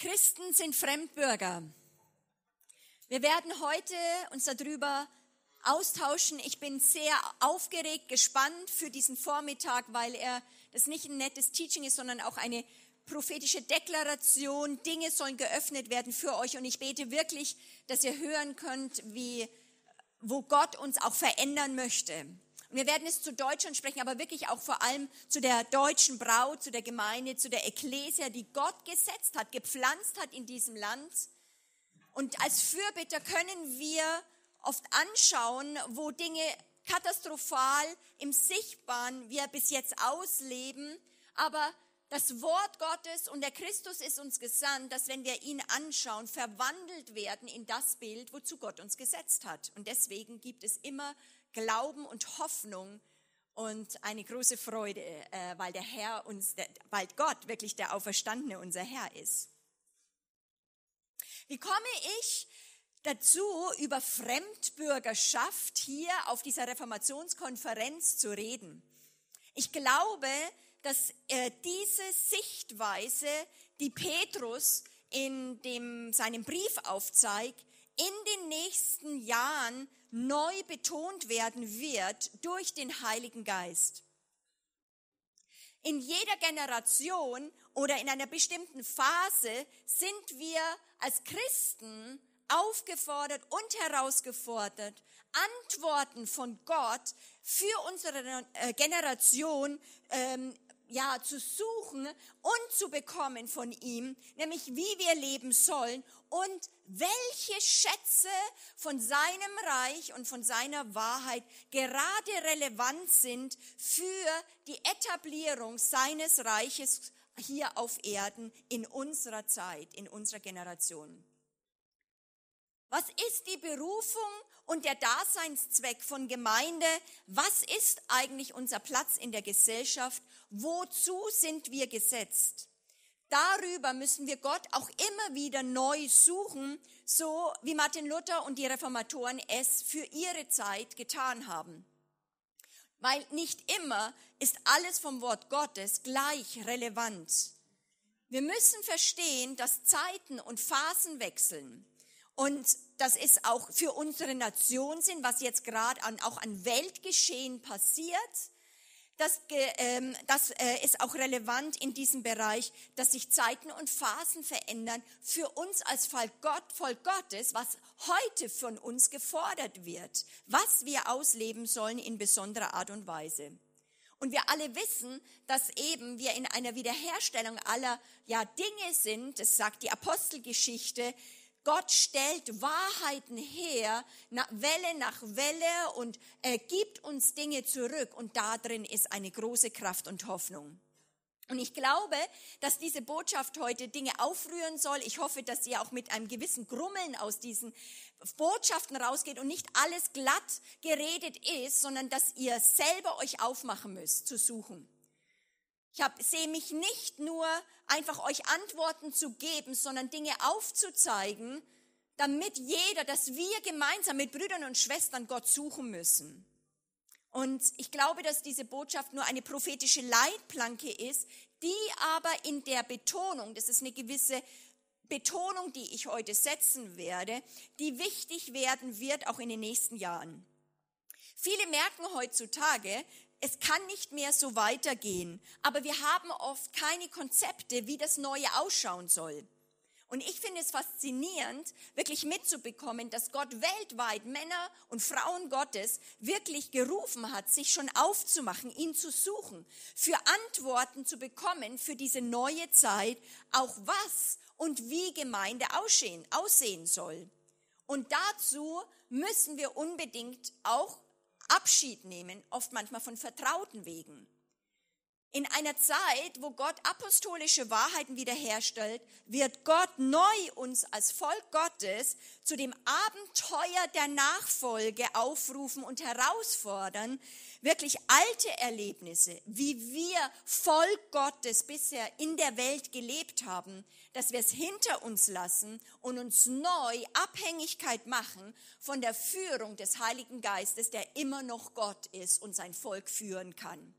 Christen sind Fremdbürger. Wir werden heute uns darüber austauschen. Ich bin sehr aufgeregt, gespannt für diesen Vormittag, weil er das nicht ein nettes Teaching ist, sondern auch eine prophetische Deklaration. Dinge sollen geöffnet werden für euch und ich bete wirklich, dass ihr hören könnt, wie, wo Gott uns auch verändern möchte. Wir werden es zu Deutschland sprechen, aber wirklich auch vor allem zu der deutschen Braut, zu der Gemeinde, zu der Ekklesia, die Gott gesetzt hat, gepflanzt hat in diesem Land. Und als Fürbitter können wir oft anschauen, wo Dinge katastrophal im Sichtbaren wir bis jetzt ausleben, aber das Wort Gottes und der Christus ist uns gesandt, dass wenn wir ihn anschauen, verwandelt werden in das Bild, wozu Gott uns gesetzt hat. Und deswegen gibt es immer Glauben und Hoffnung und eine große Freude, äh, weil der Herr uns, weil Gott wirklich der Auferstandene unser Herr ist. Wie komme ich dazu, über Fremdbürgerschaft hier auf dieser Reformationskonferenz zu reden? Ich glaube, dass äh, diese Sichtweise, die Petrus in dem, seinem Brief aufzeigt, in den nächsten Jahren neu betont werden wird durch den Heiligen Geist. In jeder Generation oder in einer bestimmten Phase sind wir als Christen aufgefordert und herausgefordert, Antworten von Gott für unsere Generation ähm, ja, zu suchen und zu bekommen von ihm, nämlich wie wir leben sollen und welche Schätze von seinem Reich und von seiner Wahrheit gerade relevant sind für die Etablierung seines Reiches hier auf Erden in unserer Zeit, in unserer Generation. Was ist die Berufung und der Daseinszweck von Gemeinde? Was ist eigentlich unser Platz in der Gesellschaft? Wozu sind wir gesetzt? Darüber müssen wir Gott auch immer wieder neu suchen, so wie Martin Luther und die Reformatoren es für ihre Zeit getan haben. Weil nicht immer ist alles vom Wort Gottes gleich relevant. Wir müssen verstehen, dass Zeiten und Phasen wechseln. Und das ist auch für unsere Nation sind, was jetzt gerade an, auch an Weltgeschehen passiert. Das, ähm, das äh, ist auch relevant in diesem Bereich, dass sich Zeiten und Phasen verändern für uns als Volk, Gott, Volk Gottes, was heute von uns gefordert wird, was wir ausleben sollen in besonderer Art und Weise. Und wir alle wissen, dass eben wir in einer Wiederherstellung aller ja, Dinge sind, das sagt die Apostelgeschichte, Gott stellt Wahrheiten her, Welle nach Welle und er gibt uns Dinge zurück und da drin ist eine große Kraft und Hoffnung. Und ich glaube, dass diese Botschaft heute Dinge aufrühren soll. Ich hoffe, dass ihr auch mit einem gewissen Grummeln aus diesen Botschaften rausgeht und nicht alles glatt geredet ist, sondern dass ihr selber euch aufmachen müsst zu suchen. Ich sehe mich nicht nur einfach euch Antworten zu geben, sondern Dinge aufzuzeigen, damit jeder, dass wir gemeinsam mit Brüdern und Schwestern Gott suchen müssen. Und ich glaube, dass diese Botschaft nur eine prophetische Leitplanke ist, die aber in der Betonung, das ist eine gewisse Betonung, die ich heute setzen werde, die wichtig werden wird, auch in den nächsten Jahren. Viele merken heutzutage, es kann nicht mehr so weitergehen, aber wir haben oft keine Konzepte, wie das Neue ausschauen soll. Und ich finde es faszinierend, wirklich mitzubekommen, dass Gott weltweit Männer und Frauen Gottes wirklich gerufen hat, sich schon aufzumachen, ihn zu suchen, für Antworten zu bekommen für diese neue Zeit, auch was und wie Gemeinde aussehen, aussehen soll. Und dazu müssen wir unbedingt auch Abschied nehmen, oft manchmal von vertrauten Wegen. In einer Zeit, wo Gott apostolische Wahrheiten wiederherstellt, wird Gott neu uns als Volk Gottes zu dem Abenteuer der Nachfolge aufrufen und herausfordern, wirklich alte Erlebnisse, wie wir Volk Gottes bisher in der Welt gelebt haben, dass wir es hinter uns lassen und uns neu Abhängigkeit machen von der Führung des Heiligen Geistes, der immer noch Gott ist und sein Volk führen kann.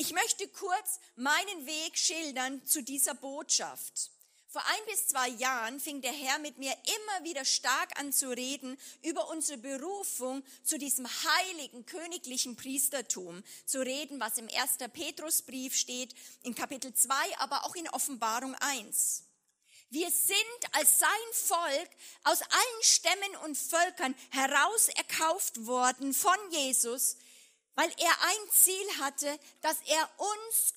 Ich möchte kurz meinen Weg schildern zu dieser Botschaft. Vor ein bis zwei Jahren fing der Herr mit mir immer wieder stark an zu reden über unsere Berufung zu diesem heiligen königlichen Priestertum, zu reden, was im 1. Petrusbrief steht, in Kapitel 2, aber auch in Offenbarung 1. Wir sind als sein Volk aus allen Stämmen und Völkern herauserkauft worden von Jesus, weil er ein Ziel hatte, dass er uns,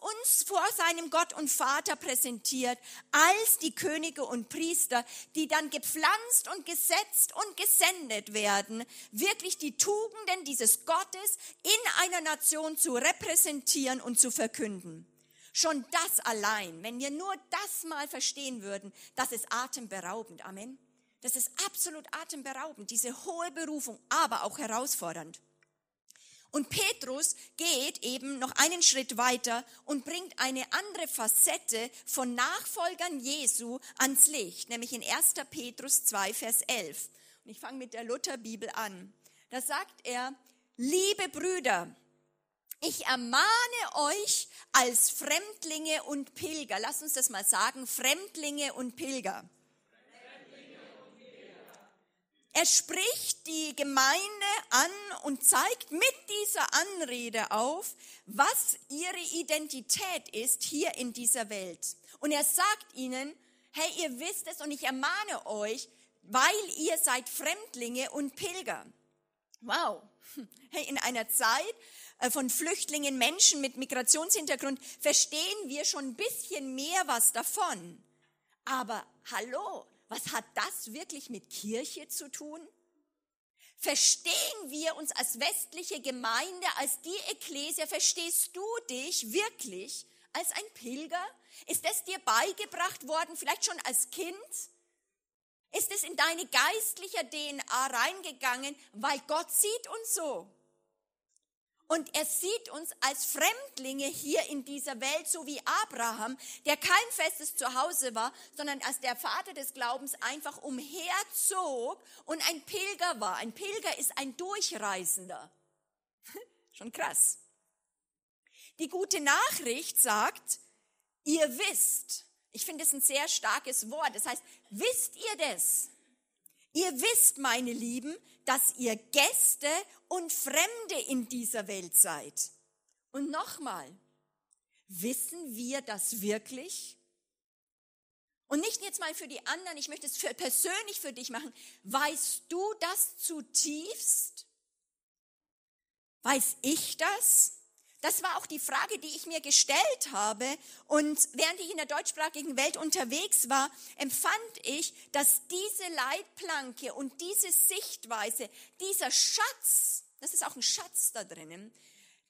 uns vor seinem Gott und Vater präsentiert als die Könige und Priester, die dann gepflanzt und gesetzt und gesendet werden, wirklich die Tugenden dieses Gottes in einer Nation zu repräsentieren und zu verkünden. Schon das allein, wenn wir nur das mal verstehen würden, das ist atemberaubend. Amen. Das ist absolut atemberaubend, diese hohe Berufung, aber auch herausfordernd. Und Petrus geht eben noch einen Schritt weiter und bringt eine andere Facette von Nachfolgern Jesu ans Licht, nämlich in 1. Petrus 2, Vers 11. Und ich fange mit der Lutherbibel an. Da sagt er, liebe Brüder, ich ermahne euch als Fremdlinge und Pilger. Lass uns das mal sagen, Fremdlinge und Pilger. Er spricht die Gemeinde an und zeigt mit dieser Anrede auf, was ihre Identität ist hier in dieser Welt. Und er sagt ihnen, hey, ihr wisst es und ich ermahne euch, weil ihr seid Fremdlinge und Pilger. Wow. Hey, in einer Zeit äh, von Flüchtlingen, Menschen mit Migrationshintergrund verstehen wir schon ein bisschen mehr was davon. Aber hallo, was hat das wirklich mit Kirche zu tun? Verstehen wir uns als westliche Gemeinde, als die Ekklesia, verstehst du dich wirklich als ein Pilger? Ist es dir beigebracht worden, vielleicht schon als Kind? Ist es in deine geistliche DNA reingegangen, weil Gott sieht uns so? Und er sieht uns als Fremdlinge hier in dieser Welt, so wie Abraham, der kein festes Zuhause war, sondern als der Vater des Glaubens einfach umherzog und ein Pilger war. Ein Pilger ist ein Durchreisender. Schon krass. Die gute Nachricht sagt, ihr wisst, ich finde es ein sehr starkes Wort, das heißt, wisst ihr das? Ihr wisst, meine Lieben, dass ihr Gäste und Fremde in dieser Welt seid. Und nochmal, wissen wir das wirklich? Und nicht jetzt mal für die anderen, ich möchte es für, persönlich für dich machen. Weißt du das zutiefst? Weiß ich das? Das war auch die Frage, die ich mir gestellt habe. Und während ich in der deutschsprachigen Welt unterwegs war, empfand ich, dass diese Leitplanke und diese Sichtweise, dieser Schatz, das ist auch ein Schatz da drinnen,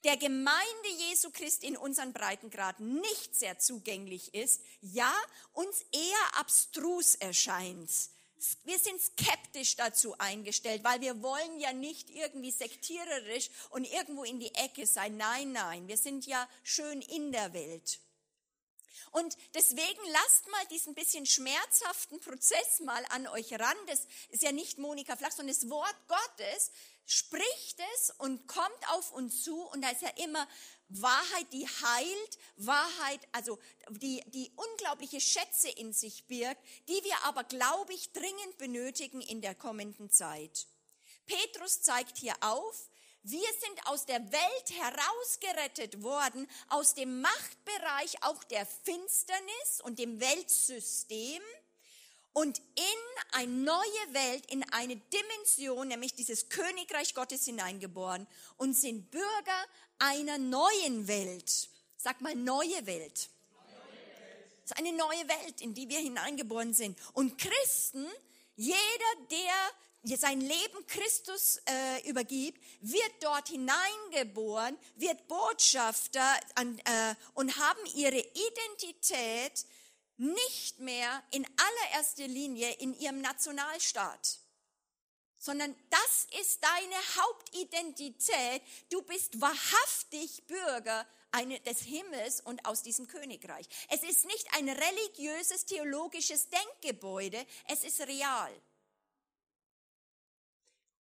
der Gemeinde Jesu Christi in unseren Breitengraden nicht sehr zugänglich ist, ja, uns eher abstrus erscheint wir sind skeptisch dazu eingestellt, weil wir wollen ja nicht irgendwie sektiererisch und irgendwo in die Ecke sein. Nein, nein, wir sind ja schön in der Welt. Und deswegen lasst mal diesen bisschen schmerzhaften Prozess mal an euch ran. Das ist ja nicht Monika Flach, sondern das Wort Gottes spricht es und kommt auf uns zu. Und da ist ja immer Wahrheit, die heilt, Wahrheit, also die, die unglaubliche Schätze in sich birgt, die wir aber, glaube ich, dringend benötigen in der kommenden Zeit. Petrus zeigt hier auf, wir sind aus der Welt herausgerettet worden, aus dem Machtbereich auch der Finsternis und dem Weltsystem und in eine neue Welt, in eine Dimension, nämlich dieses Königreich Gottes hineingeboren und sind Bürger einer neuen Welt. Sag mal neue Welt. Es ist eine neue Welt, in die wir hineingeboren sind. Und Christen, jeder, der sein Leben Christus äh, übergibt, wird dort hineingeboren, wird Botschafter an, äh, und haben ihre Identität nicht mehr in allererster Linie in ihrem Nationalstaat sondern das ist deine Hauptidentität. Du bist wahrhaftig Bürger des Himmels und aus diesem Königreich. Es ist nicht ein religiöses, theologisches Denkgebäude, es ist real.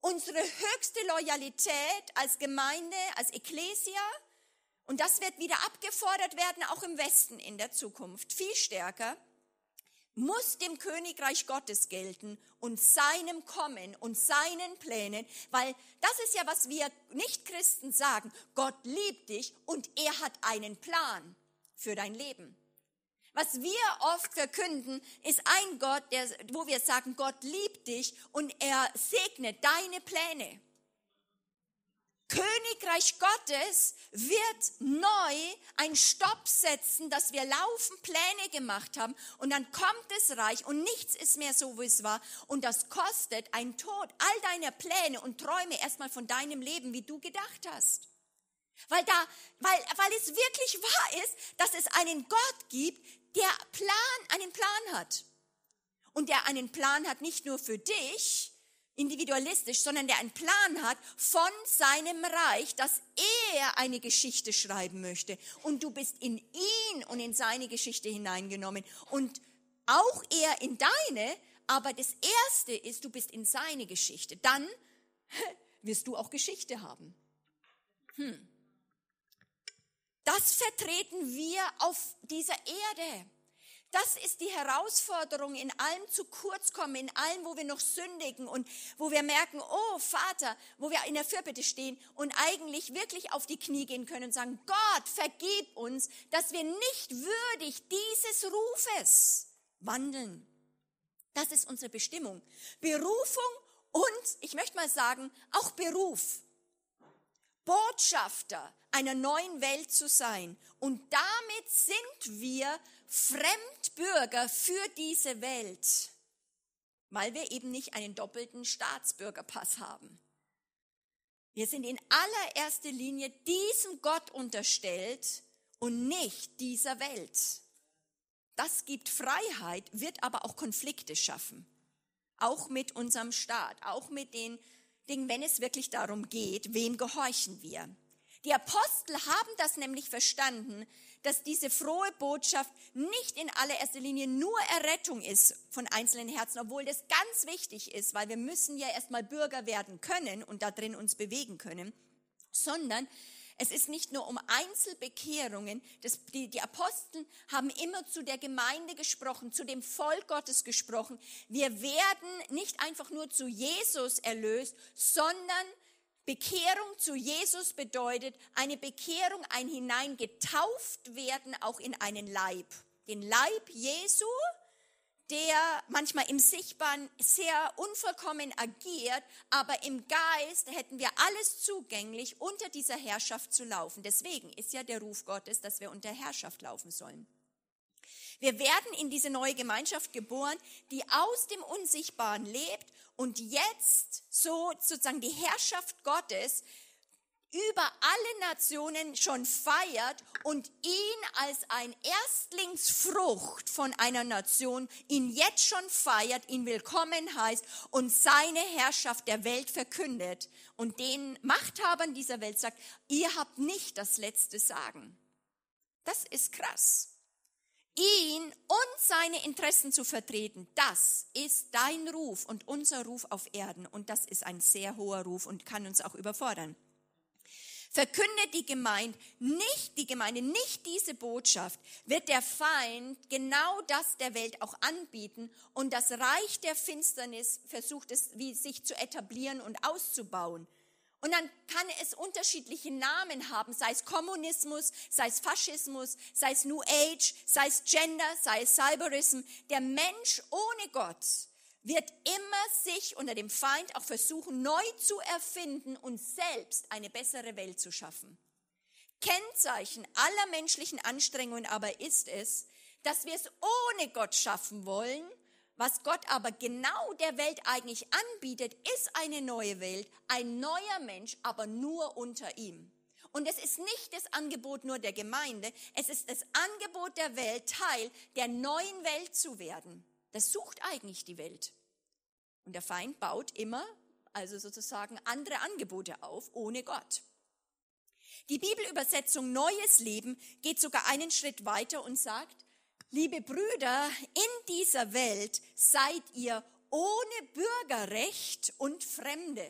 Unsere höchste Loyalität als Gemeinde, als Ecclesia Und das wird wieder abgefordert werden, auch im Westen in der Zukunft, viel stärker, muss dem Königreich Gottes gelten und seinem Kommen und seinen Plänen, weil das ist ja, was wir Nichtchristen sagen. Gott liebt dich und er hat einen Plan für dein Leben. Was wir oft verkünden, ist ein Gott, der, wo wir sagen, Gott liebt dich und er segnet deine Pläne. Königreich Gottes wird neu ein Stopp setzen, dass wir laufen Pläne gemacht haben und dann kommt das Reich und nichts ist mehr so, wie es war und das kostet ein Tod all deine Pläne und Träume erstmal von deinem Leben, wie du gedacht hast. Weil da, weil, weil es wirklich wahr ist, dass es einen Gott gibt, der Plan, einen Plan hat. Und der einen Plan hat nicht nur für dich, individualistisch, sondern der einen Plan hat von seinem Reich, dass er eine Geschichte schreiben möchte. Und du bist in ihn und in seine Geschichte hineingenommen. Und auch er in deine, aber das Erste ist, du bist in seine Geschichte. Dann wirst du auch Geschichte haben. Hm. Das vertreten wir auf dieser Erde. Das ist die Herausforderung, in allem zu kurz kommen, in allem, wo wir noch sündigen und wo wir merken, oh Vater, wo wir in der Fürbitte stehen und eigentlich wirklich auf die Knie gehen können und sagen, Gott, vergib uns, dass wir nicht würdig dieses Rufes wandeln. Das ist unsere Bestimmung. Berufung und, ich möchte mal sagen, auch Beruf. Botschafter einer neuen Welt zu sein. Und damit sind wir Fremdbürger für diese Welt, weil wir eben nicht einen doppelten Staatsbürgerpass haben. Wir sind in allererster Linie diesem Gott unterstellt und nicht dieser Welt. Das gibt Freiheit, wird aber auch Konflikte schaffen. Auch mit unserem Staat, auch mit den Dingen, wenn es wirklich darum geht, wem gehorchen wir. Die Apostel haben das nämlich verstanden, dass diese frohe Botschaft nicht in allererster Linie nur Errettung ist von einzelnen Herzen, obwohl das ganz wichtig ist, weil wir müssen ja erstmal Bürger werden können und da drin uns bewegen können, sondern es ist nicht nur um Einzelbekehrungen. Das, die, die Apostel haben immer zu der Gemeinde gesprochen, zu dem Volk Gottes gesprochen. Wir werden nicht einfach nur zu Jesus erlöst, sondern Bekehrung zu Jesus bedeutet eine Bekehrung, ein hineingetauft werden, auch in einen Leib. Den Leib Jesu, der manchmal im Sichtbaren sehr unvollkommen agiert, aber im Geist hätten wir alles zugänglich, unter dieser Herrschaft zu laufen. Deswegen ist ja der Ruf Gottes, dass wir unter Herrschaft laufen sollen. Wir werden in diese neue Gemeinschaft geboren, die aus dem Unsichtbaren lebt und jetzt so sozusagen die Herrschaft Gottes über alle Nationen schon feiert und ihn als ein Erstlingsfrucht von einer Nation, ihn jetzt schon feiert, ihn willkommen heißt und seine Herrschaft der Welt verkündet und den Machthabern dieser Welt sagt, ihr habt nicht das letzte Sagen. Das ist krass ihn und seine Interessen zu vertreten, das ist dein Ruf und unser Ruf auf Erden. Und das ist ein sehr hoher Ruf und kann uns auch überfordern. Verkündet die Gemeinde nicht, die Gemeinde nicht diese Botschaft, wird der Feind genau das der Welt auch anbieten und das Reich der Finsternis versucht es, wie sich zu etablieren und auszubauen. Und dann kann es unterschiedliche Namen haben, sei es Kommunismus, sei es Faschismus, sei es New Age, sei es Gender, sei es Cyberism. Der Mensch ohne Gott wird immer sich unter dem Feind auch versuchen, neu zu erfinden und selbst eine bessere Welt zu schaffen. Kennzeichen aller menschlichen Anstrengungen aber ist es, dass wir es ohne Gott schaffen wollen was Gott aber genau der Welt eigentlich anbietet, ist eine neue Welt, ein neuer Mensch, aber nur unter ihm. Und es ist nicht das Angebot nur der Gemeinde, es ist das Angebot der Welt, Teil der neuen Welt zu werden. Das sucht eigentlich die Welt. Und der Feind baut immer, also sozusagen, andere Angebote auf, ohne Gott. Die Bibelübersetzung Neues Leben geht sogar einen Schritt weiter und sagt, Liebe Brüder, in dieser Welt seid ihr ohne Bürgerrecht und Fremde.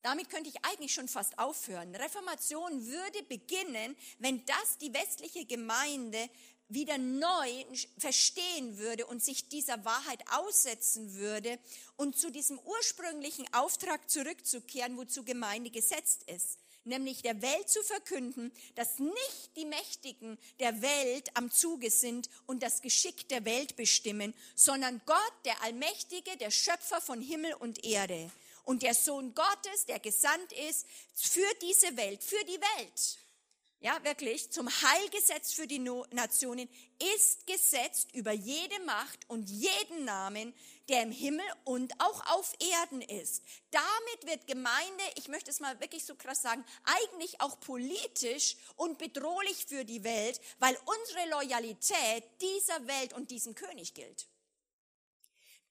Damit könnte ich eigentlich schon fast aufhören. Reformation würde beginnen, wenn das die westliche Gemeinde wieder neu verstehen würde und sich dieser Wahrheit aussetzen würde und zu diesem ursprünglichen Auftrag zurückzukehren, wozu Gemeinde gesetzt ist nämlich der Welt zu verkünden, dass nicht die Mächtigen der Welt am Zuge sind und das Geschick der Welt bestimmen, sondern Gott, der Allmächtige, der Schöpfer von Himmel und Erde und der Sohn Gottes, der gesandt ist für diese Welt, für die Welt. Ja wirklich, zum Heilgesetz für die Nationen ist gesetzt über jede Macht und jeden Namen, der im Himmel und auch auf Erden ist. Damit wird Gemeinde, ich möchte es mal wirklich so krass sagen, eigentlich auch politisch und bedrohlich für die Welt, weil unsere Loyalität dieser Welt und diesem König gilt.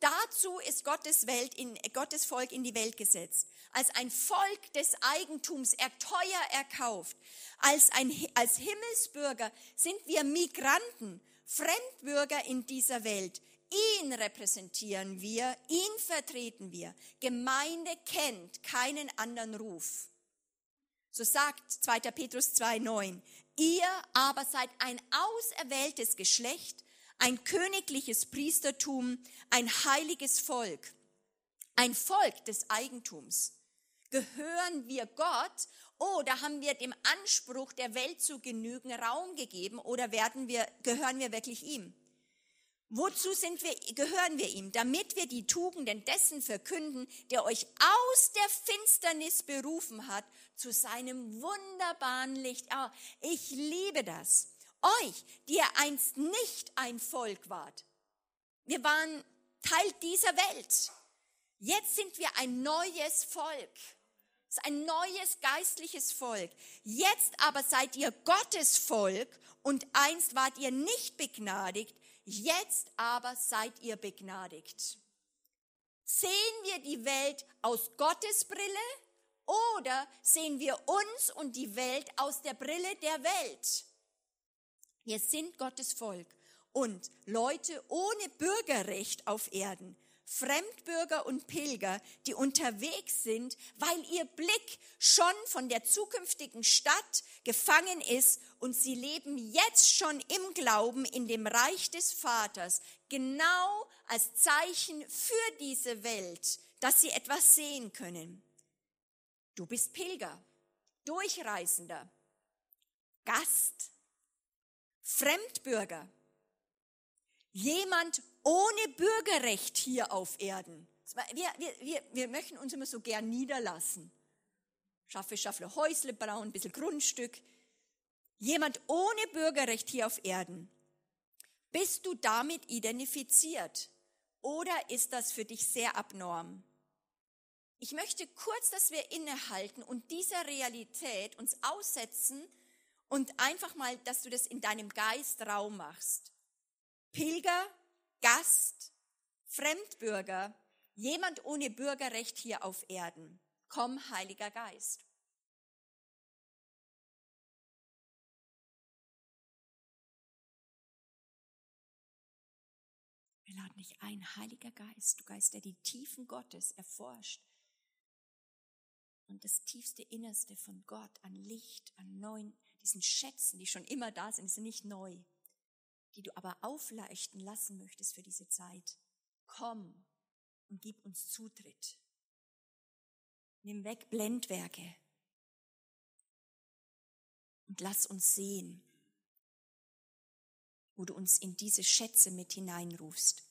Dazu ist Gottes, Welt in, Gottes Volk in die Welt gesetzt. Als ein Volk des Eigentums er teuer erkauft. Als, ein, als Himmelsbürger sind wir Migranten, Fremdbürger in dieser Welt. Ihn repräsentieren wir, ihn vertreten wir. Gemeinde kennt keinen anderen Ruf. So sagt 2. Petrus 2.9. Ihr aber seid ein auserwähltes Geschlecht, ein königliches Priestertum, ein heiliges Volk, ein Volk des Eigentums. Gehören wir Gott oder haben wir dem Anspruch der Welt zu genügen Raum gegeben oder werden wir, gehören wir wirklich ihm? Wozu sind wir, gehören wir ihm? Damit wir die Tugenden dessen verkünden, der euch aus der Finsternis berufen hat zu seinem wunderbaren Licht. Oh, ich liebe das. Euch, die ihr einst nicht ein Volk wart. Wir waren Teil dieser Welt. Jetzt sind wir ein neues Volk. Es ist ein neues geistliches Volk. Jetzt aber seid ihr Gottes Volk und einst wart ihr nicht begnadigt, jetzt aber seid ihr begnadigt. Sehen wir die Welt aus Gottes Brille oder sehen wir uns und die Welt aus der Brille der Welt? Wir sind Gottes Volk und Leute ohne Bürgerrecht auf Erden, Fremdbürger und Pilger, die unterwegs sind, weil ihr Blick schon von der zukünftigen Stadt gefangen ist und sie leben jetzt schon im Glauben in dem Reich des Vaters, genau als Zeichen für diese Welt, dass sie etwas sehen können. Du bist Pilger, Durchreisender, Gast, Fremdbürger, jemand ohne Bürgerrecht hier auf Erden. Wir, wir, wir, wir möchten uns immer so gern niederlassen. Schaffe, schaffe, Häusle bauen, ein bisschen Grundstück. Jemand ohne Bürgerrecht hier auf Erden. Bist du damit identifiziert? Oder ist das für dich sehr abnorm? Ich möchte kurz, dass wir innehalten und dieser Realität uns aussetzen und einfach mal, dass du das in deinem Geist Raum machst. Pilger, Gast, Fremdbürger, jemand ohne Bürgerrecht hier auf Erden. Komm, Heiliger Geist. Wir laden dich ein, Heiliger Geist, du Geist, der die Tiefen Gottes erforscht und das tiefste Innerste von Gott an Licht, an neuen diesen Schätzen, die schon immer da sind, sind nicht neu, die du aber aufleuchten lassen möchtest für diese Zeit. Komm und gib uns Zutritt. Nimm weg Blendwerke und lass uns sehen, wo du uns in diese Schätze mit hineinrufst.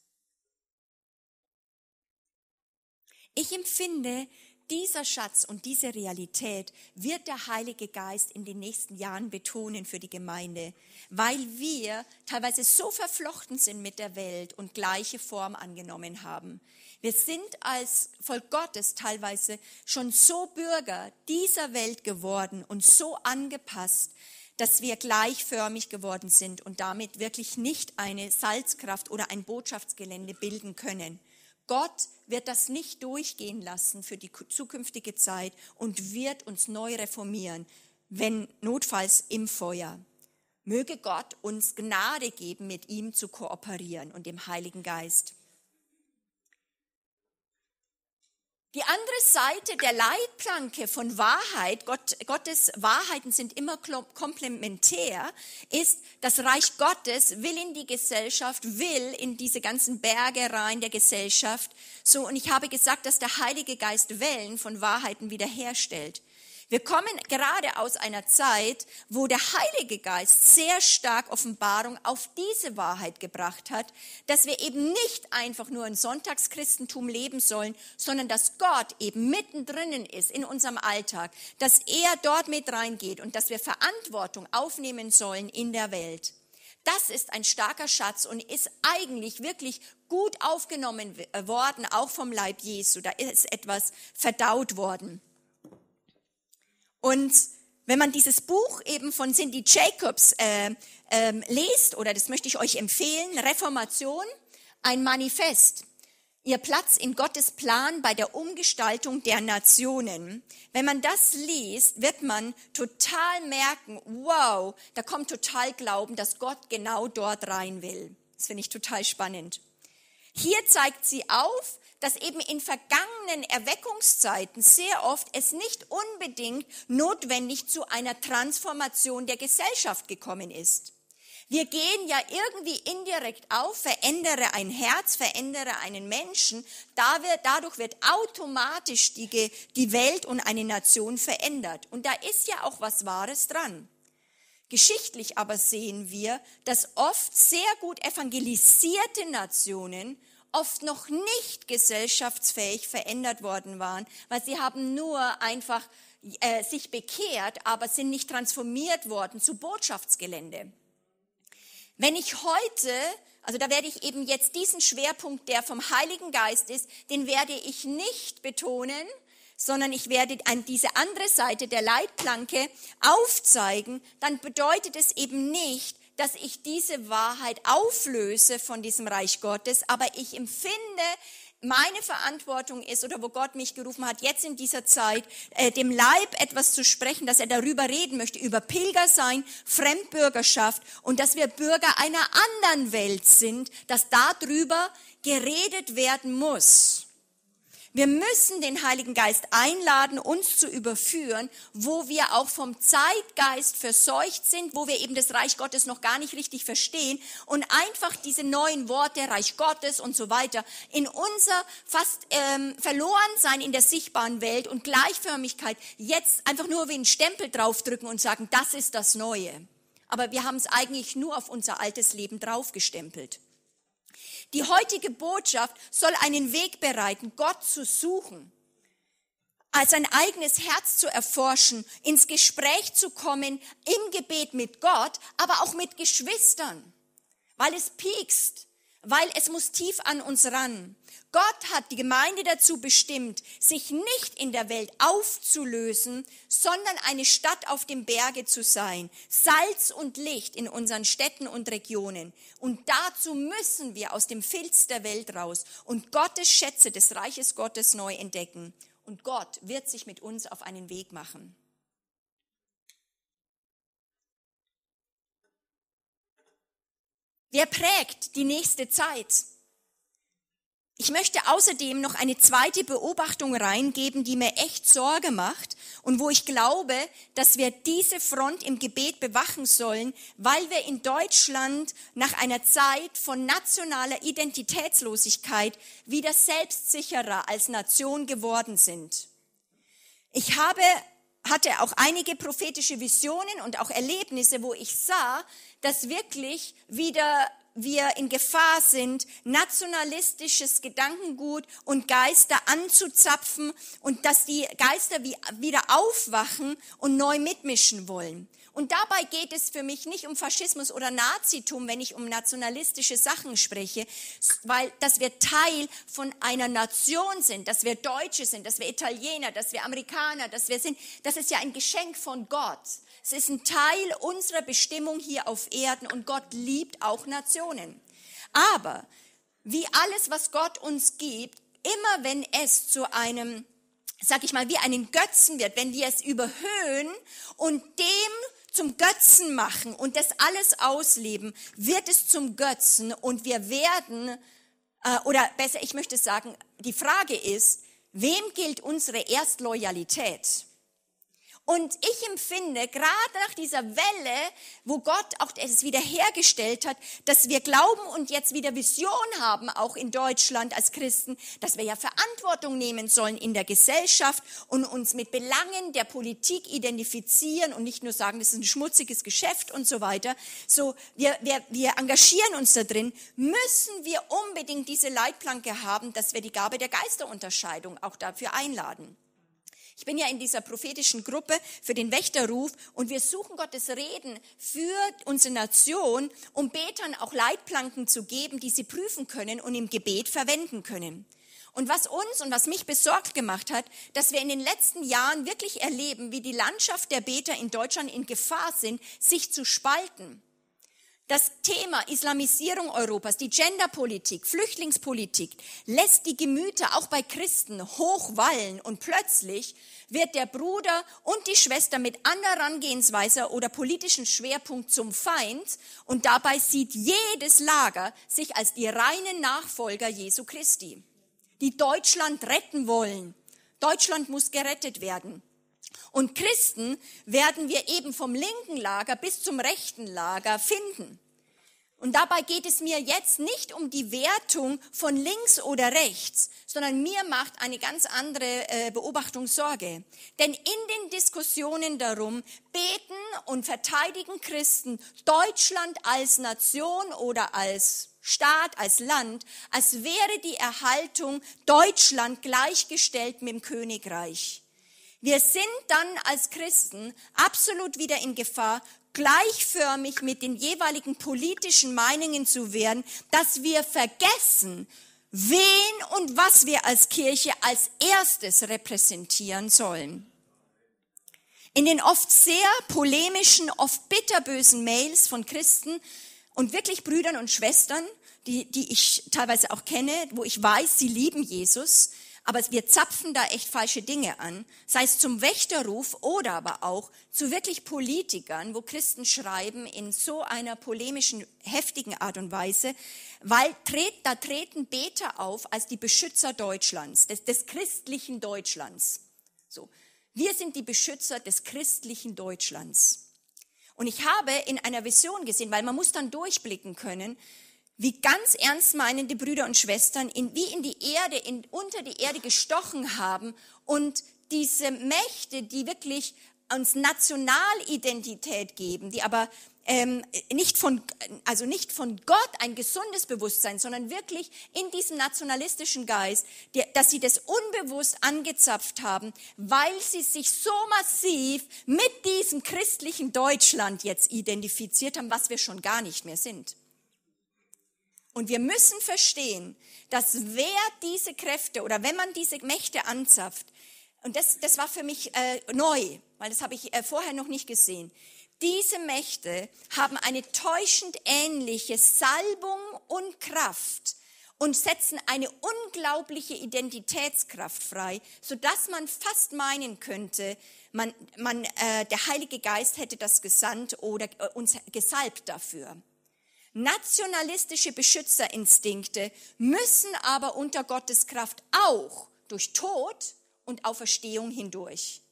Ich empfinde, dieser Schatz und diese Realität wird der Heilige Geist in den nächsten Jahren betonen für die Gemeinde, weil wir teilweise so verflochten sind mit der Welt und gleiche Form angenommen haben. Wir sind als Volk Gottes teilweise schon so Bürger dieser Welt geworden und so angepasst, dass wir gleichförmig geworden sind und damit wirklich nicht eine Salzkraft oder ein Botschaftsgelände bilden können. Gott wird das nicht durchgehen lassen für die zukünftige Zeit und wird uns neu reformieren, wenn notfalls im Feuer. Möge Gott uns Gnade geben, mit ihm zu kooperieren und dem Heiligen Geist. Die andere Seite der Leitplanke von Wahrheit, Gott, Gottes Wahrheiten sind immer komplementär, ist, das Reich Gottes will in die Gesellschaft, will in diese ganzen Berge rein der Gesellschaft. So, und ich habe gesagt, dass der Heilige Geist Wellen von Wahrheiten wiederherstellt. Wir kommen gerade aus einer Zeit, wo der Heilige Geist sehr stark Offenbarung auf diese Wahrheit gebracht hat, dass wir eben nicht einfach nur ein Sonntagschristentum leben sollen, sondern dass Gott eben mittendrin ist in unserem Alltag, dass er dort mit reingeht und dass wir Verantwortung aufnehmen sollen in der Welt. Das ist ein starker Schatz und ist eigentlich wirklich gut aufgenommen worden, auch vom Leib Jesu. Da ist etwas verdaut worden. Und wenn man dieses Buch eben von Cindy Jacobs äh, ähm, liest, oder das möchte ich euch empfehlen, Reformation, ein Manifest, ihr Platz in Gottes Plan bei der Umgestaltung der Nationen. Wenn man das liest, wird man total merken, wow, da kommt total Glauben, dass Gott genau dort rein will. Das finde ich total spannend. Hier zeigt sie auf, dass eben in vergangenen Erweckungszeiten sehr oft es nicht unbedingt notwendig zu einer Transformation der Gesellschaft gekommen ist. Wir gehen ja irgendwie indirekt auf, verändere ein Herz, verändere einen Menschen. dadurch wird automatisch die, die Welt und eine Nation verändert. Und da ist ja auch was Wahres dran. Geschichtlich aber sehen wir, dass oft sehr gut evangelisierte Nationen oft noch nicht gesellschaftsfähig verändert worden waren, weil sie haben nur einfach äh, sich bekehrt, aber sind nicht transformiert worden zu Botschaftsgelände. Wenn ich heute, also da werde ich eben jetzt diesen Schwerpunkt, der vom Heiligen Geist ist, den werde ich nicht betonen, sondern ich werde an diese andere Seite der Leitplanke aufzeigen, dann bedeutet es eben nicht, dass ich diese Wahrheit auflöse von diesem Reich Gottes, aber ich empfinde, meine Verantwortung ist oder wo Gott mich gerufen hat, jetzt in dieser Zeit äh, dem Leib etwas zu sprechen, dass er darüber reden möchte, über Pilgersein, Fremdbürgerschaft und dass wir Bürger einer anderen Welt sind, dass darüber geredet werden muss. Wir müssen den Heiligen Geist einladen, uns zu überführen, wo wir auch vom Zeitgeist verseucht sind, wo wir eben das Reich Gottes noch gar nicht richtig verstehen und einfach diese neuen Worte, Reich Gottes und so weiter, in unser fast ähm, verloren sein in der sichtbaren Welt und Gleichförmigkeit jetzt einfach nur wie einen Stempel draufdrücken und sagen, das ist das Neue. Aber wir haben es eigentlich nur auf unser altes Leben draufgestempelt. Die heutige Botschaft soll einen Weg bereiten, Gott zu suchen, als ein eigenes Herz zu erforschen, ins Gespräch zu kommen, im Gebet mit Gott, aber auch mit Geschwistern, weil es piekst, weil es muss tief an uns ran. Gott hat die Gemeinde dazu bestimmt, sich nicht in der Welt aufzulösen, sondern eine Stadt auf dem Berge zu sein, Salz und Licht in unseren Städten und Regionen. Und dazu müssen wir aus dem Filz der Welt raus und Gottes Schätze des Reiches Gottes neu entdecken. Und Gott wird sich mit uns auf einen Weg machen. Wer prägt die nächste Zeit? Ich möchte außerdem noch eine zweite Beobachtung reingeben, die mir echt Sorge macht und wo ich glaube, dass wir diese Front im Gebet bewachen sollen, weil wir in Deutschland nach einer Zeit von nationaler Identitätslosigkeit wieder selbstsicherer als Nation geworden sind. Ich habe, hatte auch einige prophetische Visionen und auch Erlebnisse, wo ich sah, dass wirklich wieder wir in Gefahr sind, nationalistisches Gedankengut und Geister anzuzapfen und dass die Geister wieder aufwachen und neu mitmischen wollen. Und dabei geht es für mich nicht um Faschismus oder Nazitum, wenn ich um nationalistische Sachen spreche, weil dass wir Teil von einer Nation sind, dass wir Deutsche sind, dass wir Italiener, dass wir Amerikaner, dass wir sind, das ist ja ein Geschenk von Gott. Es ist ein Teil unserer Bestimmung hier auf Erden und Gott liebt auch Nationen. Aber wie alles, was Gott uns gibt, immer wenn es zu einem, sag ich mal, wie einen Götzen wird, wenn wir es überhöhen und dem zum Götzen machen und das alles ausleben, wird es zum Götzen und wir werden, äh, oder besser, ich möchte sagen, die Frage ist, Wem gilt unsere Erstloyalität? Und ich empfinde, gerade nach dieser Welle, wo Gott auch es wiederhergestellt hat, dass wir glauben und jetzt wieder Vision haben, auch in Deutschland als Christen, dass wir ja Verantwortung nehmen sollen in der Gesellschaft und uns mit Belangen der Politik identifizieren und nicht nur sagen, das ist ein schmutziges Geschäft und so weiter. So, wir, wir, wir engagieren uns da drin, müssen wir unbedingt diese Leitplanke haben, dass wir die Gabe der Geisterunterscheidung auch dafür einladen. Ich bin ja in dieser prophetischen Gruppe für den Wächterruf und wir suchen Gottes Reden für unsere Nation, um Betern auch Leitplanken zu geben, die sie prüfen können und im Gebet verwenden können. Und was uns und was mich besorgt gemacht hat, dass wir in den letzten Jahren wirklich erleben, wie die Landschaft der Beter in Deutschland in Gefahr sind, sich zu spalten. Das Thema Islamisierung Europas, die Genderpolitik, Flüchtlingspolitik lässt die Gemüter auch bei Christen hochwallen und plötzlich wird der Bruder und die Schwester mit anderer Herangehensweise oder politischen Schwerpunkt zum Feind und dabei sieht jedes Lager sich als die reinen Nachfolger Jesu Christi, die Deutschland retten wollen. Deutschland muss gerettet werden. Und Christen werden wir eben vom linken Lager bis zum rechten Lager finden. Und dabei geht es mir jetzt nicht um die Wertung von links oder rechts, sondern mir macht eine ganz andere äh, Beobachtung Sorge. Denn in den Diskussionen darum beten und verteidigen Christen Deutschland als Nation oder als Staat, als Land, als wäre die Erhaltung Deutschland gleichgestellt mit dem Königreich. Wir sind dann als Christen absolut wieder in Gefahr, gleichförmig mit den jeweiligen politischen Meinungen zu werden, dass wir vergessen, wen und was wir als Kirche als erstes repräsentieren sollen. In den oft sehr polemischen, oft bitterbösen Mails von Christen und wirklich Brüdern und Schwestern, die, die ich teilweise auch kenne, wo ich weiß, sie lieben Jesus, aber wir zapfen da echt falsche Dinge an, sei es zum Wächterruf oder aber auch zu wirklich Politikern, wo Christen schreiben in so einer polemischen, heftigen Art und Weise, weil da treten Beter auf als die Beschützer Deutschlands, des, des christlichen Deutschlands. So. Wir sind die Beschützer des christlichen Deutschlands. Und ich habe in einer Vision gesehen, weil man muss dann durchblicken können, wie ganz ernst meinende Brüder und Schwestern in, wie in die Erde, in, unter die Erde gestochen haben und diese Mächte, die wirklich uns Nationalidentität geben, die aber ähm, nicht von, also nicht von Gott ein gesundes Bewusstsein, sondern wirklich in diesem nationalistischen Geist, die, dass sie das unbewusst angezapft haben, weil sie sich so massiv mit diesem christlichen Deutschland jetzt identifiziert haben, was wir schon gar nicht mehr sind. Und wir müssen verstehen, dass wer diese Kräfte oder wenn man diese Mächte anzapft, und das, das war für mich äh, neu, weil das habe ich äh, vorher noch nicht gesehen, diese Mächte haben eine täuschend ähnliche Salbung und Kraft und setzen eine unglaubliche Identitätskraft frei, so dass man fast meinen könnte, man, man, äh, der Heilige Geist hätte das gesandt oder äh, uns gesalbt dafür. Nationalistische Beschützerinstinkte müssen aber unter Gottes Kraft auch durch Tod und Auferstehung hindurch.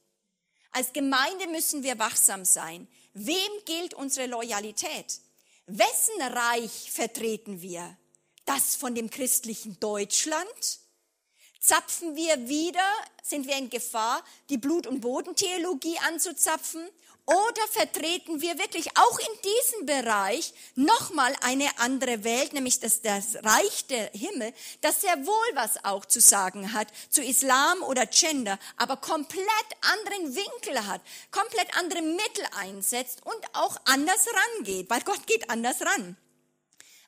Als Gemeinde müssen wir wachsam sein. Wem gilt unsere Loyalität? Wessen Reich vertreten wir? Das von dem christlichen Deutschland? Zapfen wir wieder, sind wir in Gefahr, die Blut- und Bodentheologie anzuzapfen oder vertreten wir wirklich auch in diesem Bereich nochmal eine andere Welt, nämlich das, das Reich der Himmel, das sehr wohl was auch zu sagen hat zu Islam oder Gender, aber komplett anderen Winkel hat, komplett andere Mittel einsetzt und auch anders rangeht, weil Gott geht anders ran.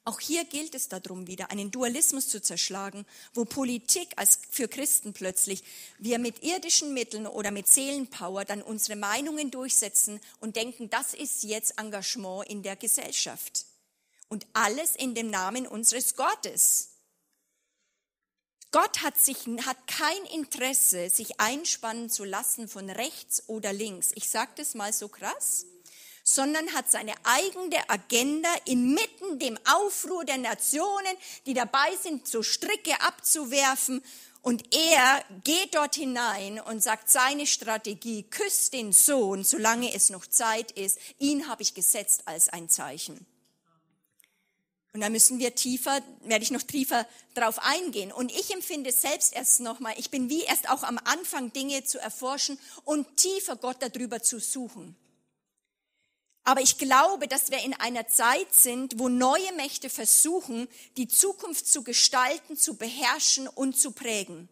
Auch hier gilt es darum wieder, einen Dualismus zu zerschlagen, wo Politik als für Christen plötzlich wir mit irdischen Mitteln oder mit Seelenpower dann unsere Meinungen durchsetzen und denken, das ist jetzt Engagement in der Gesellschaft. Und alles in dem Namen unseres Gottes. Gott hat, sich, hat kein Interesse, sich einspannen zu lassen von rechts oder links. Ich sage das mal so krass sondern hat seine eigene Agenda inmitten dem Aufruhr der Nationen, die dabei sind, so Stricke abzuwerfen Und er geht dort hinein und sagt seine Strategie, küsst den Sohn, solange es noch Zeit ist. Ihn habe ich gesetzt als ein Zeichen. Und da müssen wir tiefer, werde ich noch tiefer drauf eingehen. Und ich empfinde selbst erst nochmal, ich bin wie erst auch am Anfang Dinge zu erforschen und tiefer Gott darüber zu suchen. Aber ich glaube, dass wir in einer Zeit sind, wo neue Mächte versuchen, die Zukunft zu gestalten, zu beherrschen und zu prägen.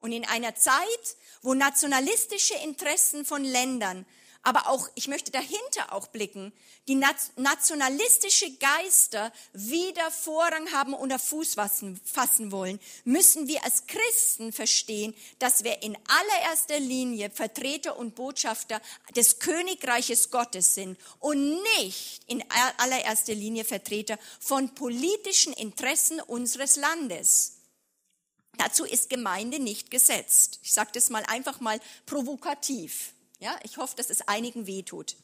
Und in einer Zeit, wo nationalistische Interessen von Ländern aber auch, ich möchte dahinter auch blicken, die nationalistische Geister wieder Vorrang haben oder Fuß fassen wollen, müssen wir als Christen verstehen, dass wir in allererster Linie Vertreter und Botschafter des Königreiches Gottes sind und nicht in allererster Linie Vertreter von politischen Interessen unseres Landes. Dazu ist Gemeinde nicht gesetzt. Ich sage das mal einfach mal provokativ. Ja, ich hoffe, dass es einigen wehtut.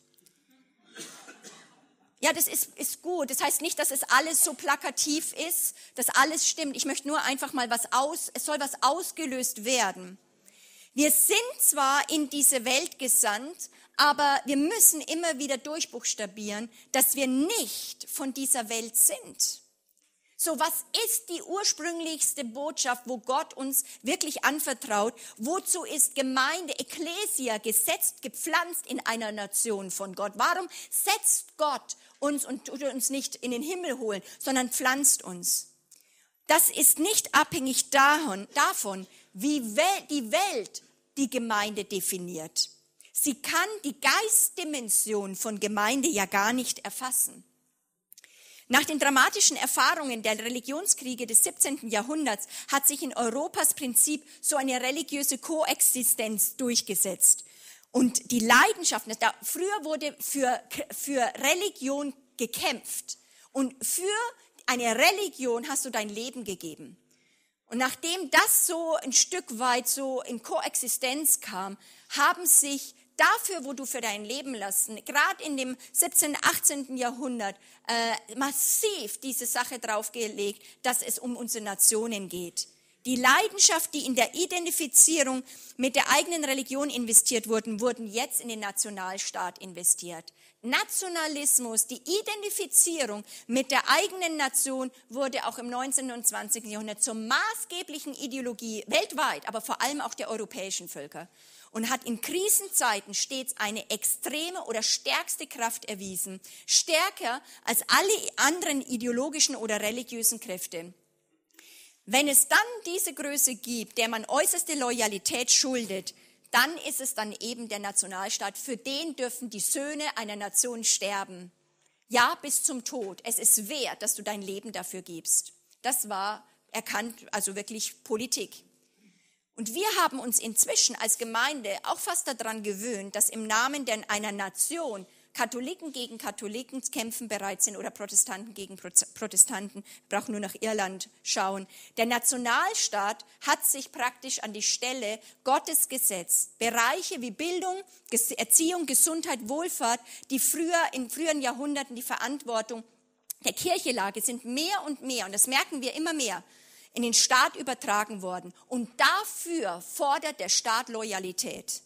Ja, das ist, ist gut. Das heißt nicht, dass es alles so plakativ ist, dass alles stimmt. Ich möchte nur einfach mal was aus, es soll was ausgelöst werden. Wir sind zwar in diese Welt gesandt, aber wir müssen immer wieder durchbuchstabieren, dass wir nicht von dieser Welt sind. So, was ist die ursprünglichste Botschaft, wo Gott uns wirklich anvertraut? Wozu ist Gemeinde, Ekklesia gesetzt, gepflanzt in einer Nation von Gott? Warum setzt Gott uns und tut uns nicht in den Himmel holen, sondern pflanzt uns? Das ist nicht abhängig davon, wie die Welt die Gemeinde definiert. Sie kann die Geistdimension von Gemeinde ja gar nicht erfassen. Nach den dramatischen Erfahrungen der Religionskriege des 17. Jahrhunderts hat sich in Europas Prinzip so eine religiöse Koexistenz durchgesetzt. Und die Leidenschaften, da, früher wurde für, für Religion gekämpft. Und für eine Religion hast du dein Leben gegeben. Und nachdem das so ein Stück weit so in Koexistenz kam, haben sich dafür, wo du für dein Leben lassen, gerade in dem 17., 18. Jahrhundert, äh, massiv diese Sache draufgelegt, dass es um unsere Nationen geht. Die Leidenschaft, die in der Identifizierung mit der eigenen Religion investiert wurden, wurden jetzt in den Nationalstaat investiert. Nationalismus, die Identifizierung mit der eigenen Nation wurde auch im 19. und 20. Jahrhundert zur maßgeblichen Ideologie weltweit, aber vor allem auch der europäischen Völker und hat in Krisenzeiten stets eine extreme oder stärkste Kraft erwiesen, stärker als alle anderen ideologischen oder religiösen Kräfte. Wenn es dann diese Größe gibt, der man äußerste Loyalität schuldet, dann ist es dann eben der Nationalstaat. Für den dürfen die Söhne einer Nation sterben. Ja, bis zum Tod. Es ist wert, dass du dein Leben dafür gibst. Das war erkannt, also wirklich Politik. Und wir haben uns inzwischen als Gemeinde auch fast daran gewöhnt, dass im Namen einer Nation Katholiken gegen Katholiken kämpfen bereit sind oder Protestanten gegen Protestanten. Wir brauchen nur nach Irland schauen. Der Nationalstaat hat sich praktisch an die Stelle Gottes gesetzt. Bereiche wie Bildung, Erziehung, Gesundheit, Wohlfahrt, die früher in früheren Jahrhunderten die Verantwortung der Kirche lag, sind mehr und mehr, und das merken wir immer mehr, in den Staat übertragen worden. Und dafür fordert der Staat Loyalität.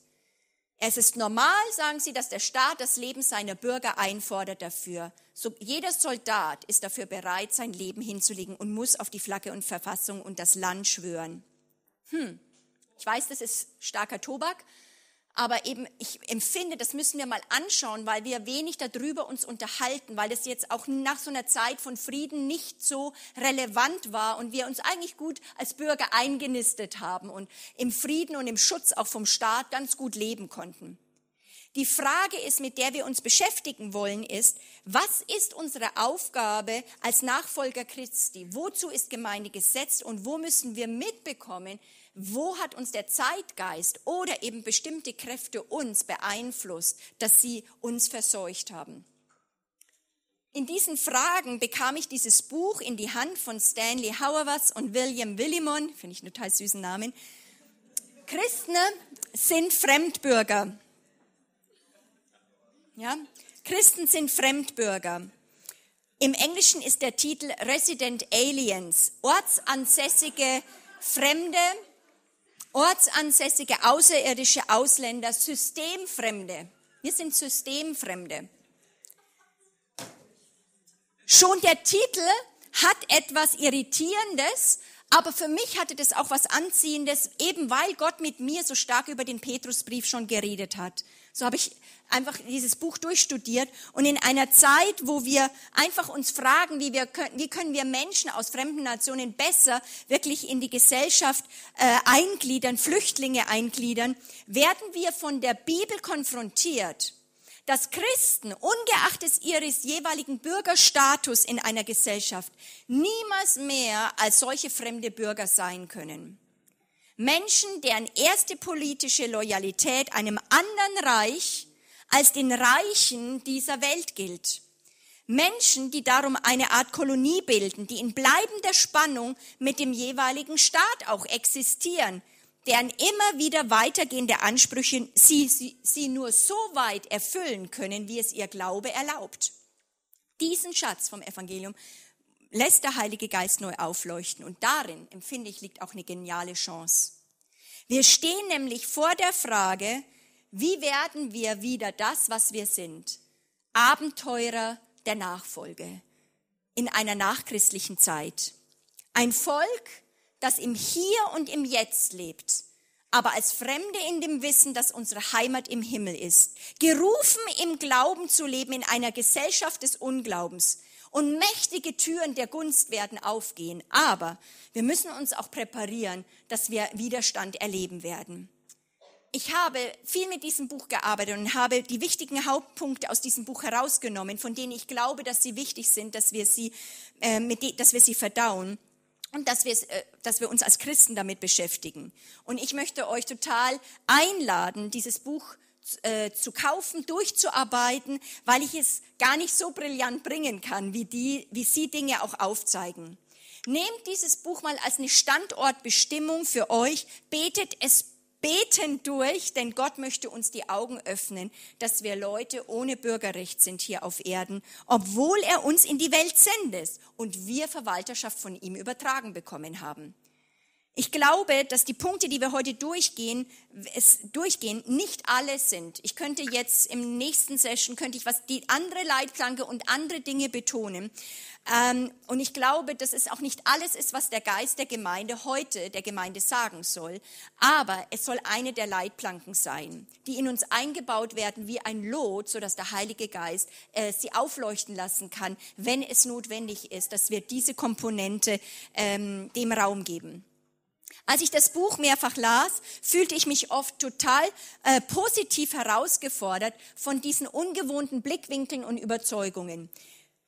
Es ist normal, sagen sie, dass der Staat das Leben seiner Bürger einfordert dafür. So, jeder Soldat ist dafür bereit, sein Leben hinzulegen und muss auf die Flagge und Verfassung und das Land schwören. Hm. Ich weiß, das ist starker Tobak, aber eben ich empfinde, das müssen wir mal anschauen, weil wir wenig darüber uns unterhalten, weil das jetzt auch nach so einer Zeit von Frieden nicht so relevant war und wir uns eigentlich gut als Bürger eingenistet haben und im Frieden und im Schutz auch vom Staat ganz gut leben konnten. Die Frage ist, mit der wir uns beschäftigen wollen, ist, was ist unsere Aufgabe als Nachfolger Christi? Wozu ist Gemeinde gesetzt und wo müssen wir mitbekommen, wo hat uns der Zeitgeist oder eben bestimmte Kräfte uns beeinflusst, dass sie uns verseucht haben? In diesen Fragen bekam ich dieses Buch in die Hand von Stanley Hauerwas und William Willimon, finde ich einen total süßen Namen. Christen sind Fremdbürger. Ja? Christen sind Fremdbürger. Im Englischen ist der Titel Resident Aliens, ortsansässige Fremde, ortsansässige, außerirdische Ausländer, Systemfremde. Wir sind Systemfremde. Schon der Titel hat etwas Irritierendes, aber für mich hatte das auch was Anziehendes, eben weil Gott mit mir so stark über den Petrusbrief schon geredet hat. So habe ich einfach dieses Buch durchstudiert und in einer Zeit, wo wir einfach uns fragen, wie, wir wie können wir Menschen aus fremden Nationen besser wirklich in die Gesellschaft äh, eingliedern, Flüchtlinge eingliedern, werden wir von der Bibel konfrontiert, dass Christen, ungeachtet ihres jeweiligen Bürgerstatus in einer Gesellschaft, niemals mehr als solche fremde Bürger sein können. Menschen, deren erste politische Loyalität einem anderen Reich als den Reichen dieser Welt gilt. Menschen, die darum eine Art Kolonie bilden, die in bleibender Spannung mit dem jeweiligen Staat auch existieren, deren immer wieder weitergehende Ansprüche sie, sie, sie nur so weit erfüllen können, wie es ihr Glaube erlaubt. Diesen Schatz vom Evangelium lässt der Heilige Geist neu aufleuchten. Und darin, empfinde ich, liegt auch eine geniale Chance. Wir stehen nämlich vor der Frage, wie werden wir wieder das, was wir sind? Abenteurer der Nachfolge in einer nachchristlichen Zeit. Ein Volk, das im Hier und im Jetzt lebt, aber als Fremde in dem Wissen, dass unsere Heimat im Himmel ist. Gerufen im Glauben zu leben in einer Gesellschaft des Unglaubens, und mächtige Türen der Gunst werden aufgehen. Aber wir müssen uns auch präparieren, dass wir Widerstand erleben werden. Ich habe viel mit diesem Buch gearbeitet und habe die wichtigen Hauptpunkte aus diesem Buch herausgenommen, von denen ich glaube, dass sie wichtig sind, dass wir sie, äh, mit dass wir sie verdauen und dass wir, äh, dass wir uns als Christen damit beschäftigen. Und ich möchte euch total einladen, dieses Buch äh, zu kaufen, durchzuarbeiten, weil ich es gar nicht so brillant bringen kann, wie, die, wie Sie Dinge auch aufzeigen. Nehmt dieses Buch mal als eine Standortbestimmung für euch, betet es beten durch, denn Gott möchte uns die Augen öffnen, dass wir Leute ohne Bürgerrecht sind hier auf Erden, obwohl er uns in die Welt sendet und wir Verwalterschaft von ihm übertragen bekommen haben. Ich glaube, dass die Punkte, die wir heute durchgehen, es durchgehen, nicht alle sind. Ich könnte jetzt im nächsten Session könnte ich was die andere Leitplanke und andere Dinge betonen. Ähm, und ich glaube, dass es auch nicht alles ist, was der Geist der Gemeinde heute der Gemeinde sagen soll. Aber es soll eine der Leitplanken sein, die in uns eingebaut werden wie ein Lot, so dass der Heilige Geist äh, sie aufleuchten lassen kann, wenn es notwendig ist, dass wir diese Komponente ähm, dem Raum geben. Als ich das Buch mehrfach las, fühlte ich mich oft total äh, positiv herausgefordert von diesen ungewohnten Blickwinkeln und Überzeugungen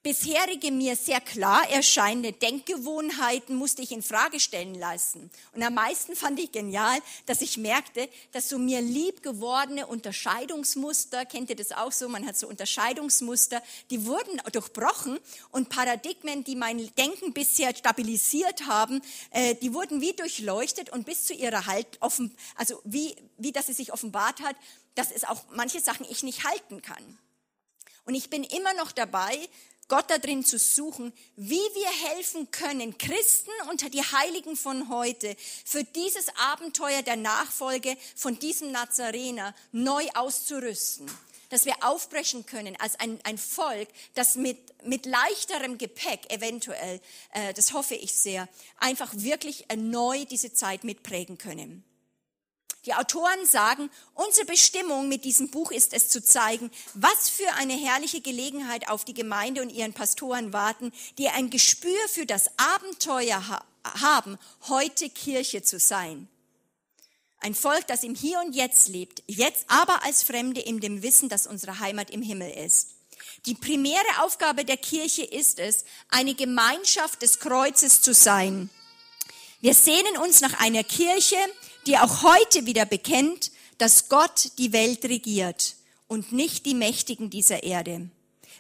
bisherige mir sehr klar erscheinende Denkgewohnheiten musste ich in Frage stellen lassen. Und am meisten fand ich genial, dass ich merkte, dass so mir lieb gewordene Unterscheidungsmuster, kennt ihr das auch so, man hat so Unterscheidungsmuster, die wurden durchbrochen und Paradigmen, die mein Denken bisher stabilisiert haben, äh, die wurden wie durchleuchtet und bis zu ihrer Halt offen, also wie, wie dass sie sich offenbart hat, dass es auch manche Sachen ich nicht halten kann. Und ich bin immer noch dabei, Gott darin zu suchen, wie wir helfen können, Christen unter die Heiligen von heute für dieses Abenteuer der Nachfolge von diesem Nazarener neu auszurüsten. Dass wir aufbrechen können als ein, ein Volk, das mit, mit leichterem Gepäck eventuell, äh, das hoffe ich sehr, einfach wirklich neu diese Zeit mitprägen können. Die Autoren sagen, unsere Bestimmung mit diesem Buch ist es zu zeigen, was für eine herrliche Gelegenheit auf die Gemeinde und ihren Pastoren warten, die ein Gespür für das Abenteuer ha haben, heute Kirche zu sein. Ein Volk, das im Hier und Jetzt lebt, jetzt aber als Fremde in dem Wissen, dass unsere Heimat im Himmel ist. Die primäre Aufgabe der Kirche ist es, eine Gemeinschaft des Kreuzes zu sein. Wir sehnen uns nach einer Kirche, die auch heute wieder bekennt, dass Gott die Welt regiert und nicht die Mächtigen dieser Erde.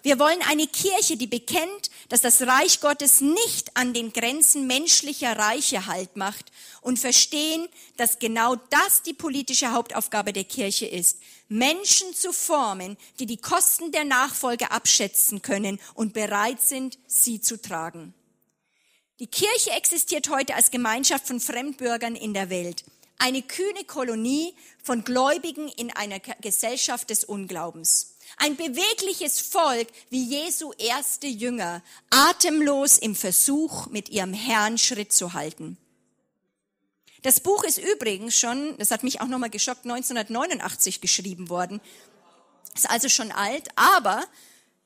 Wir wollen eine Kirche, die bekennt, dass das Reich Gottes nicht an den Grenzen menschlicher Reiche Halt macht und verstehen, dass genau das die politische Hauptaufgabe der Kirche ist, Menschen zu formen, die die Kosten der Nachfolge abschätzen können und bereit sind, sie zu tragen. Die Kirche existiert heute als Gemeinschaft von Fremdbürgern in der Welt. Eine kühne Kolonie von Gläubigen in einer Gesellschaft des Unglaubens. Ein bewegliches Volk wie Jesu erste Jünger, atemlos im Versuch, mit ihrem Herrn Schritt zu halten. Das Buch ist übrigens schon, das hat mich auch nochmal geschockt, 1989 geschrieben worden. Ist also schon alt, aber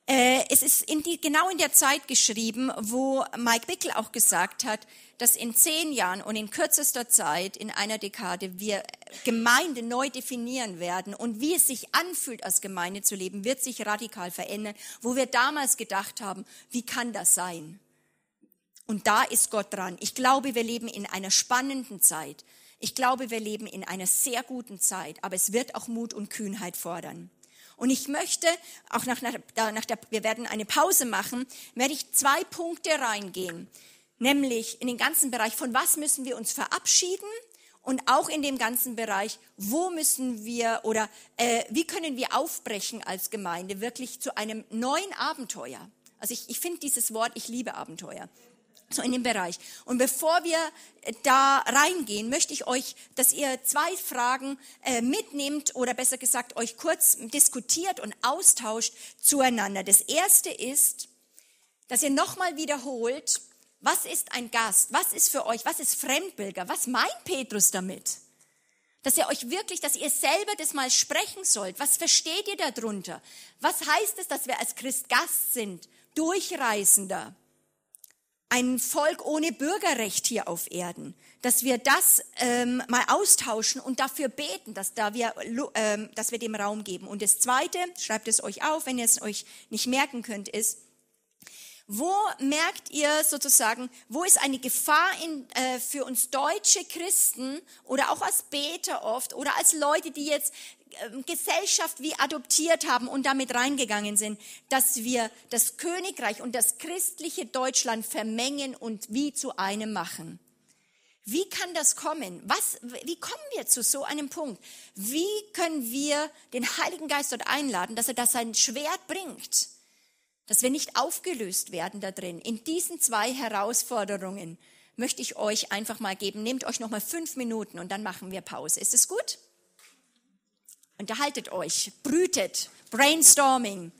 es ist in die, genau in der Zeit geschrieben, wo Mike Bickel auch gesagt hat, dass in zehn Jahren und in kürzester Zeit, in einer Dekade, wir Gemeinde neu definieren werden und wie es sich anfühlt, als Gemeinde zu leben, wird sich radikal verändern, wo wir damals gedacht haben, wie kann das sein? Und da ist Gott dran. Ich glaube, wir leben in einer spannenden Zeit. Ich glaube, wir leben in einer sehr guten Zeit, aber es wird auch Mut und Kühnheit fordern. Und ich möchte, auch nach, nach, nach der, wir werden eine Pause machen, werde ich zwei Punkte reingehen. Nämlich in den ganzen Bereich, von was müssen wir uns verabschieden und auch in dem ganzen Bereich, wo müssen wir oder äh, wie können wir aufbrechen als Gemeinde wirklich zu einem neuen Abenteuer. Also ich, ich finde dieses Wort, ich liebe Abenteuer so in dem Bereich. Und bevor wir äh, da reingehen, möchte ich euch, dass ihr zwei Fragen äh, mitnehmt oder besser gesagt euch kurz diskutiert und austauscht zueinander. Das erste ist, dass ihr nochmal wiederholt, was ist ein Gast? Was ist für euch? Was ist Fremdbürger? Was meint Petrus damit? Dass ihr euch wirklich, dass ihr selber das mal sprechen sollt. Was versteht ihr darunter? Was heißt es, dass wir als Christ Gast sind? Durchreisender ein Volk ohne Bürgerrecht hier auf Erden, dass wir das ähm, mal austauschen und dafür beten, dass, da wir, ähm, dass wir dem Raum geben. Und das Zweite, schreibt es euch auf, wenn ihr es euch nicht merken könnt, ist, wo merkt ihr sozusagen, wo ist eine Gefahr in, äh, für uns deutsche Christen oder auch als Beter oft oder als Leute, die jetzt Gesellschaft wie adoptiert haben und damit reingegangen sind, dass wir das Königreich und das christliche Deutschland vermengen und wie zu einem machen? Wie kann das kommen? Was, wie kommen wir zu so einem Punkt? Wie können wir den Heiligen Geist dort einladen, dass er das sein Schwert bringt? dass wir nicht aufgelöst werden da drin. In diesen zwei Herausforderungen möchte ich euch einfach mal geben. Nehmt euch noch mal fünf Minuten und dann machen wir Pause. Ist es gut? Unterhaltet euch, brütet, brainstorming.